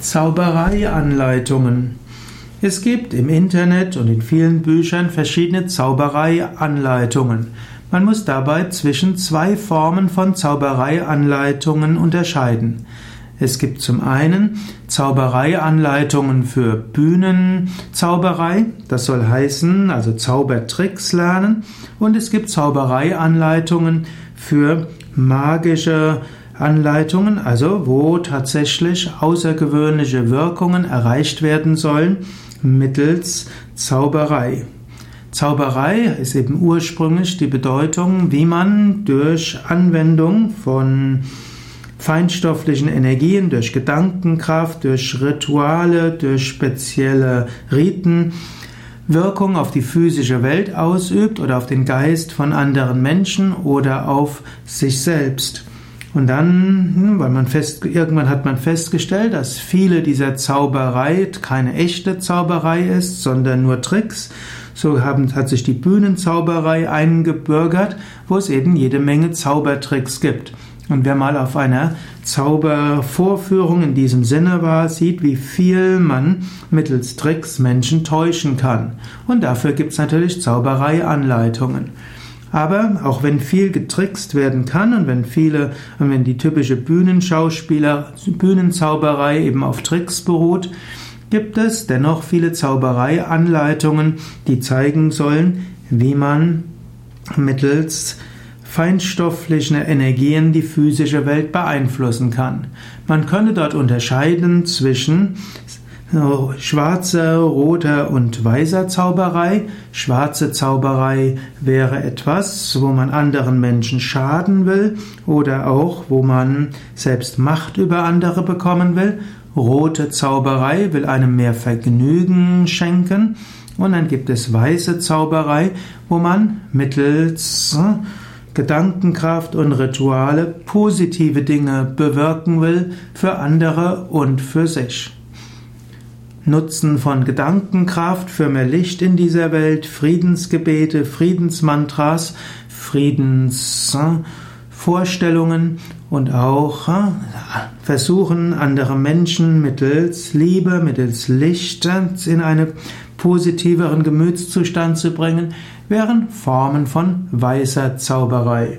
Zaubereianleitungen. Es gibt im Internet und in vielen Büchern verschiedene Zaubereianleitungen. Man muss dabei zwischen zwei Formen von Zaubereianleitungen unterscheiden. Es gibt zum einen Zaubereianleitungen für Bühnenzauberei, das soll heißen, also Zaubertricks lernen, und es gibt Zaubereianleitungen für magische Anleitungen, also wo tatsächlich außergewöhnliche Wirkungen erreicht werden sollen mittels Zauberei. Zauberei ist eben ursprünglich die Bedeutung, wie man durch Anwendung von feinstofflichen Energien, durch Gedankenkraft, durch Rituale, durch spezielle Riten Wirkung auf die physische Welt ausübt oder auf den Geist von anderen Menschen oder auf sich selbst. Und dann, hm, weil man fest, irgendwann hat man festgestellt, dass viele dieser Zauberei keine echte Zauberei ist, sondern nur Tricks. So haben, hat sich die Bühnenzauberei eingebürgert, wo es eben jede Menge Zaubertricks gibt. Und wer mal auf einer Zaubervorführung in diesem Sinne war, sieht, wie viel man mittels Tricks Menschen täuschen kann. Und dafür gibt es natürlich Zaubereianleitungen. Aber auch wenn viel getrickst werden kann und wenn viele, und wenn die typische Bühnenschauspieler, Bühnenzauberei eben auf Tricks beruht, gibt es dennoch viele Zaubereianleitungen, die zeigen sollen, wie man mittels feinstofflichen Energien die physische Welt beeinflussen kann. Man könnte dort unterscheiden zwischen schwarzer, roter und weißer Zauberei. Schwarze Zauberei wäre etwas, wo man anderen Menschen schaden will oder auch, wo man selbst Macht über andere bekommen will. Rote Zauberei will einem mehr Vergnügen schenken. Und dann gibt es weiße Zauberei, wo man mittels äh, Gedankenkraft und Rituale positive Dinge bewirken will für andere und für sich. Nutzen von Gedankenkraft für mehr Licht in dieser Welt, Friedensgebete, Friedensmantras, Friedensvorstellungen und auch äh, versuchen, andere Menschen mittels Liebe, mittels Licht in einen positiveren Gemütszustand zu bringen, wären Formen von weißer Zauberei.